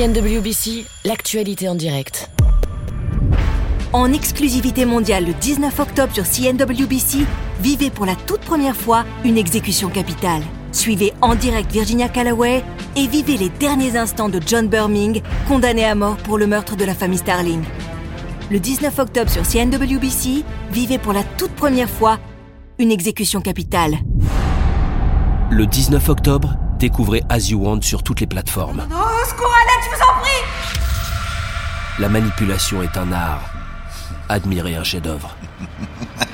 CNWBC, l'actualité en direct. En exclusivité mondiale le 19 octobre sur CNWBC, vivez pour la toute première fois une exécution capitale. Suivez en direct Virginia Calloway et vivez les derniers instants de John Birming, condamné à mort pour le meurtre de la famille Starling. Le 19 octobre sur CNWBC, vivez pour la toute première fois une exécution capitale. Le 19 octobre, découvrez As You Want sur toutes les plateformes. Non, au secours, à l'aide, je vous en prie La manipulation est un art. Admirez un chef-d'œuvre.